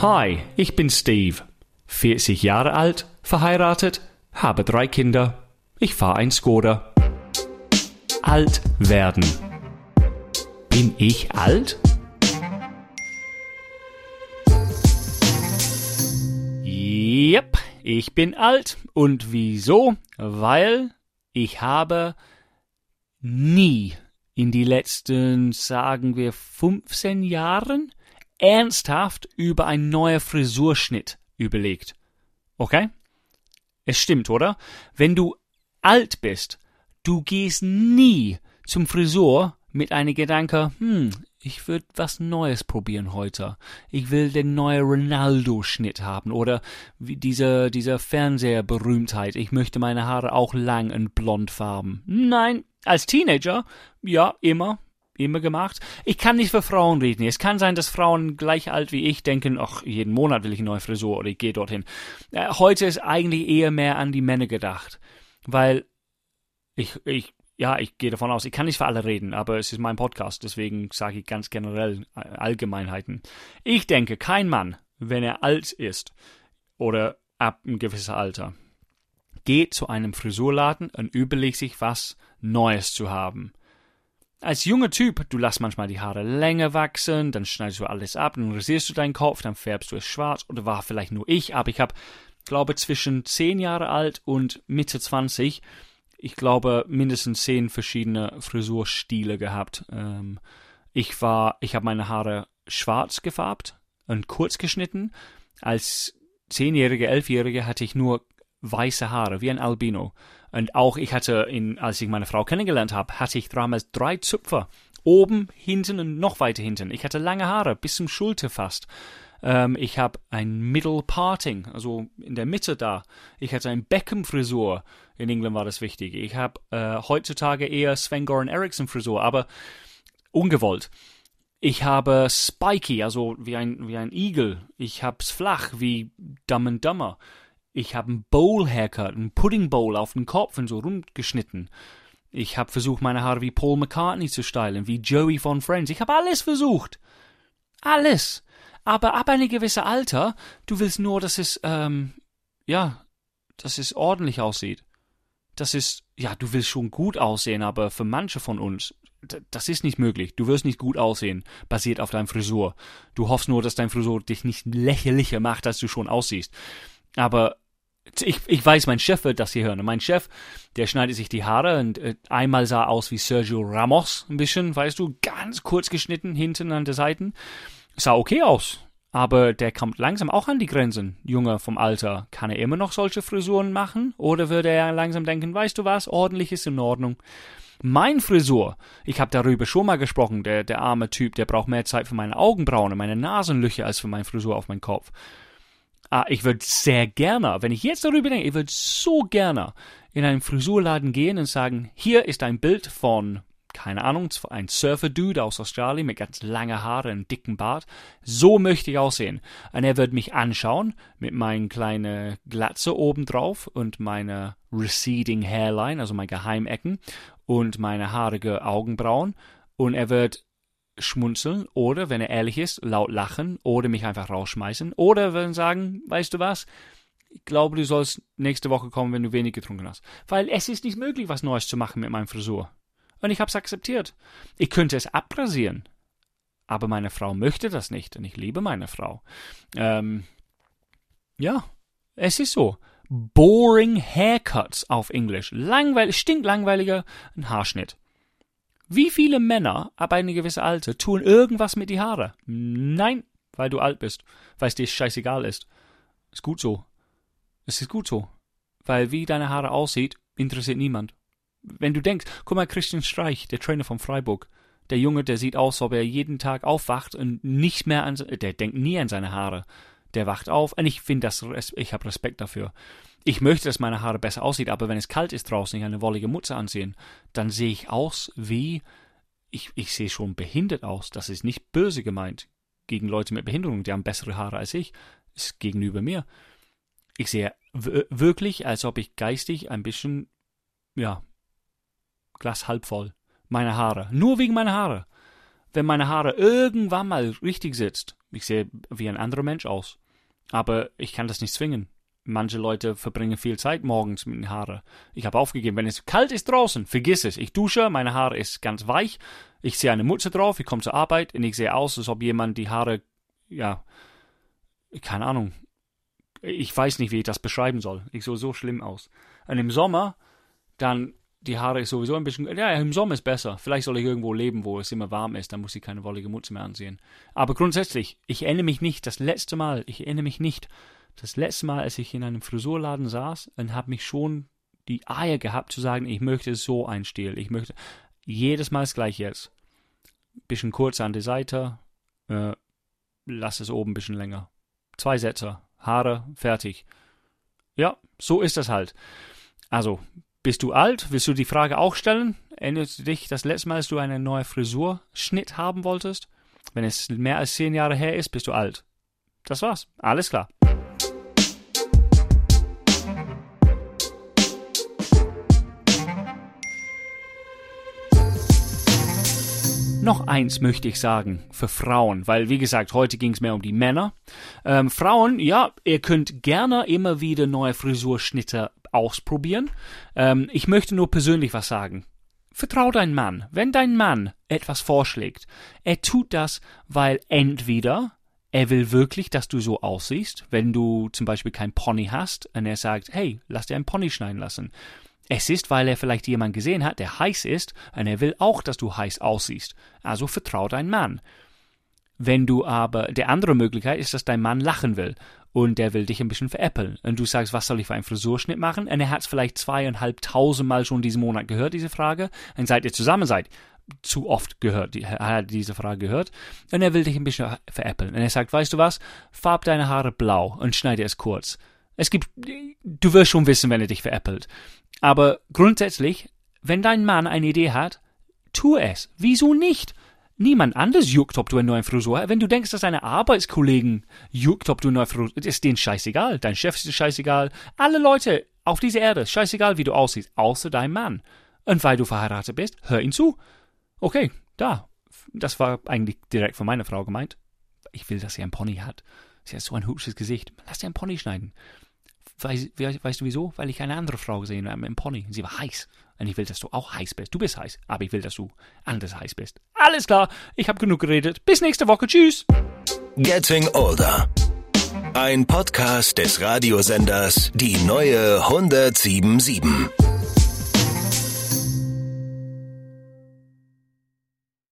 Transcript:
Hi, ich bin Steve. 40 Jahre alt, verheiratet, habe drei Kinder. Ich fahre ein Skoda. Alt werden. Bin ich alt? Yep, ich bin alt. Und wieso? Weil ich habe nie in die letzten, sagen wir, 15 Jahren ernsthaft über ein neuer Frisurschnitt überlegt. Okay? Es stimmt, oder? Wenn du alt bist, du gehst nie zum Frisur mit einem Gedanke, hm, ich würde was Neues probieren heute. Ich will den neuen Ronaldo-Schnitt haben oder wie diese, diese Fernsehberühmtheit. Ich möchte meine Haare auch lang und blond farben. Nein, als Teenager, ja, immer, immer gemacht. Ich kann nicht für Frauen reden. Es kann sein, dass Frauen gleich alt wie ich denken, ach, jeden Monat will ich eine neue Frisur oder ich gehe dorthin. Äh, heute ist eigentlich eher mehr an die Männer gedacht, weil ich, ich ja, ich gehe davon aus, ich kann nicht für alle reden, aber es ist mein Podcast, deswegen sage ich ganz generell äh, Allgemeinheiten. Ich denke, kein Mann, wenn er alt ist oder ab einem gewissen Alter, geht zu einem Frisurladen und überlegt sich, was Neues zu haben. Als junger Typ, du lässt manchmal die Haare länger wachsen, dann schneidest du alles ab, dann rasierst du deinen Kopf, dann färbst du es schwarz, oder war vielleicht nur ich, aber ich habe, glaube zwischen 10 Jahre alt und Mitte 20 ich glaube, mindestens zehn verschiedene Frisurstile gehabt. Ähm, ich war, ich habe meine Haare schwarz gefärbt und kurz geschnitten. Als zehnjährige, elfjährige hatte ich nur weiße Haare, wie ein Albino. Und auch ich hatte, in, als ich meine Frau kennengelernt habe, hatte ich damals drei Zupfer. Oben, hinten und noch weiter hinten. Ich hatte lange Haare, bis zum Schulter fast. Ähm, ich habe ein Middle Parting, also in der Mitte da. Ich hatte ein Beckham-Frisur. In England war das wichtig. Ich habe äh, heutzutage eher Sven-Goran Eriksson-Frisur, aber ungewollt. Ich habe spiky, also wie ein, wie ein Igel. Ich hab's flach, wie Dumb and Dumber. Ich habe ein Bowl-Haircut, ein Pudding-Bowl auf den Kopf und so rund geschnitten. Ich habe versucht, meine Haare wie Paul McCartney zu stylen, wie Joey von Friends. Ich habe alles versucht. Alles. Aber ab einem gewissen Alter, du willst nur, dass es, ähm, ja, dass es ordentlich aussieht. Das ist, ja, du willst schon gut aussehen, aber für manche von uns, das ist nicht möglich. Du wirst nicht gut aussehen, basiert auf deinem Frisur. Du hoffst nur, dass dein Frisur dich nicht lächerlicher macht, als du schon aussiehst. Aber ich, ich weiß, mein Chef wird das hier hören. Und mein Chef, der schneidet sich die Haare und äh, einmal sah aus wie Sergio Ramos, ein bisschen, weißt du, ganz kurz geschnitten, hinten an der Seiten sah okay aus. Aber der kommt langsam auch an die Grenzen. Junge vom Alter. Kann er immer noch solche Frisuren machen? Oder würde er langsam denken, weißt du was, ordentlich ist in Ordnung. Mein Frisur, ich habe darüber schon mal gesprochen, der, der arme Typ, der braucht mehr Zeit für meine Augenbrauen und meine Nasenlöcher als für meine Frisur auf meinen Kopf. Ah, ich würde sehr gerne, wenn ich jetzt darüber denke, ich würde so gerne in einen Frisurladen gehen und sagen, hier ist ein Bild von keine Ahnung, ein Surfer-Dude aus Australien mit ganz langen Haaren und dicken Bart. So möchte ich aussehen. Und er wird mich anschauen mit meinen kleinen Glatze obendrauf und meiner receding Hairline, also meine Geheimecken und meine haarige Augenbrauen. Und er wird schmunzeln oder, wenn er ehrlich ist, laut lachen oder mich einfach rausschmeißen oder würden sagen, weißt du was, ich glaube, du sollst nächste Woche kommen, wenn du wenig getrunken hast. Weil es ist nicht möglich, was Neues zu machen mit meinem Frisur. Und ich habe es akzeptiert. Ich könnte es abrasieren. Aber meine Frau möchte das nicht und ich liebe meine Frau. Ähm, ja, es ist so. Boring Haircuts auf Englisch. Langweilig, stinklangweiliger Haarschnitt. Wie viele Männer ab einem gewissen Alter tun irgendwas mit die Haare? Nein, weil du alt bist, weil es dir scheißegal ist. Ist gut so. Es ist gut so. Weil wie deine Haare aussieht, interessiert niemand wenn du denkst, guck mal, Christian Streich, der Trainer von Freiburg, der Junge, der sieht aus, ob er jeden Tag aufwacht und nicht mehr an, der denkt nie an seine Haare. Der wacht auf und ich finde das, ich habe Respekt dafür. Ich möchte, dass meine Haare besser aussieht, aber wenn es kalt ist draußen, ich eine wollige Mutze anziehen, dann sehe ich aus wie, ich, ich sehe schon behindert aus. Das ist nicht böse gemeint gegen Leute mit Behinderung, die haben bessere Haare als ich, ist gegenüber mir. Ich sehe wirklich, als ob ich geistig ein bisschen, ja, Glas halb voll. Meine Haare. Nur wegen meiner Haare. Wenn meine Haare irgendwann mal richtig sitzt, Ich sehe wie ein anderer Mensch aus. Aber ich kann das nicht zwingen. Manche Leute verbringen viel Zeit morgens mit den Haaren. Ich habe aufgegeben, wenn es kalt ist draußen, vergiss es. Ich dusche, meine Haare ist ganz weich. Ich sehe eine Mutze drauf, ich komme zur Arbeit und ich sehe aus, als ob jemand die Haare, ja, keine Ahnung. Ich weiß nicht, wie ich das beschreiben soll. Ich sehe so schlimm aus. Und im Sommer, dann die Haare ist sowieso ein bisschen. Ja, im Sommer ist besser. Vielleicht soll ich irgendwo leben, wo es immer warm ist, dann muss ich keine wollige Mutze mehr ansehen. Aber grundsätzlich, ich erinnere mich nicht, das letzte Mal, ich erinnere mich nicht, das letzte Mal, als ich in einem Frisurladen saß, dann habe mich schon die Eier gehabt zu sagen, ich möchte so ein Stil. Ich möchte jedes Mal das gleiche jetzt. Bisschen kurz an die Seite, äh, lass es oben ein bisschen länger. Zwei Sätze, Haare, fertig. Ja, so ist das halt. Also, bist du alt? Willst du die Frage auch stellen? Erinnerst du dich das letzte Mal, als du einen neuen Frisurschnitt haben wolltest? Wenn es mehr als zehn Jahre her ist, bist du alt. Das war's. Alles klar. Noch eins möchte ich sagen für Frauen, weil wie gesagt, heute ging es mehr um die Männer. Ähm, Frauen, ja, ihr könnt gerne immer wieder neue Frisurschnitte ausprobieren. Ähm, ich möchte nur persönlich was sagen. Vertrau dein Mann. Wenn dein Mann etwas vorschlägt, er tut das, weil entweder er will wirklich, dass du so aussiehst, wenn du zum Beispiel kein Pony hast und er sagt, hey, lass dir ein Pony schneiden lassen. Es ist, weil er vielleicht jemand gesehen hat, der heiß ist, und er will auch, dass du heiß aussiehst. Also vertrau dein Mann. Wenn du aber, der andere Möglichkeit ist, dass dein Mann lachen will und der will dich ein bisschen veräppeln. Und du sagst, was soll ich für einen Frisurschnitt machen? Und er hat es vielleicht zweieinhalbtausend Mal schon diesen Monat gehört, diese Frage. Und seit ihr zusammen seid, zu oft gehört, er hat diese Frage gehört. Und er will dich ein bisschen veräppeln. Und er sagt, weißt du was? Farb deine Haare blau und schneide es kurz. Es gibt, du wirst schon wissen, wenn er dich veräppelt. Aber grundsätzlich, wenn dein Mann eine Idee hat, tu es. Wieso nicht? Niemand anders juckt, ob du eine neue Frisur hast. Wenn du denkst, dass deine Arbeitskollegen juckt, ob du eine neue Frisur hast, ist denen scheißegal. Dein Chef ist scheißegal. Alle Leute auf dieser Erde, scheißegal, wie du aussiehst, außer dein Mann. Und weil du verheiratet bist, hör ihn zu. Okay, da. Das war eigentlich direkt von meiner Frau gemeint. Ich will, dass sie ein Pony hat. Sie hat so ein hübsches Gesicht. Lass dir ein Pony schneiden. Weißt, weißt du wieso? Weil ich eine andere Frau gesehen habe im Pony. Sie war heiß. Und ich will, dass du auch heiß bist. Du bist heiß, aber ich will, dass du anders heiß bist. Alles klar, ich habe genug geredet. Bis nächste Woche. Tschüss. Getting Older. Ein Podcast des Radiosenders Die neue 1077.